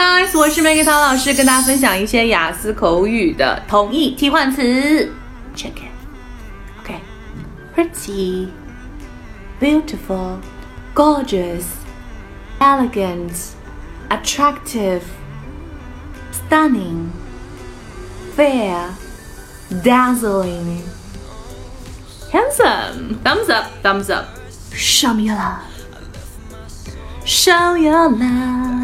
guys，我是梅给涛老师，跟大家分享一些雅思口语的同义替换词。Check it. OK. Pretty, beautiful, gorgeous, elegant, attractive, stunning, fair, dazzling, handsome. Thumbs up, thumbs up. Show me your love. Show your love.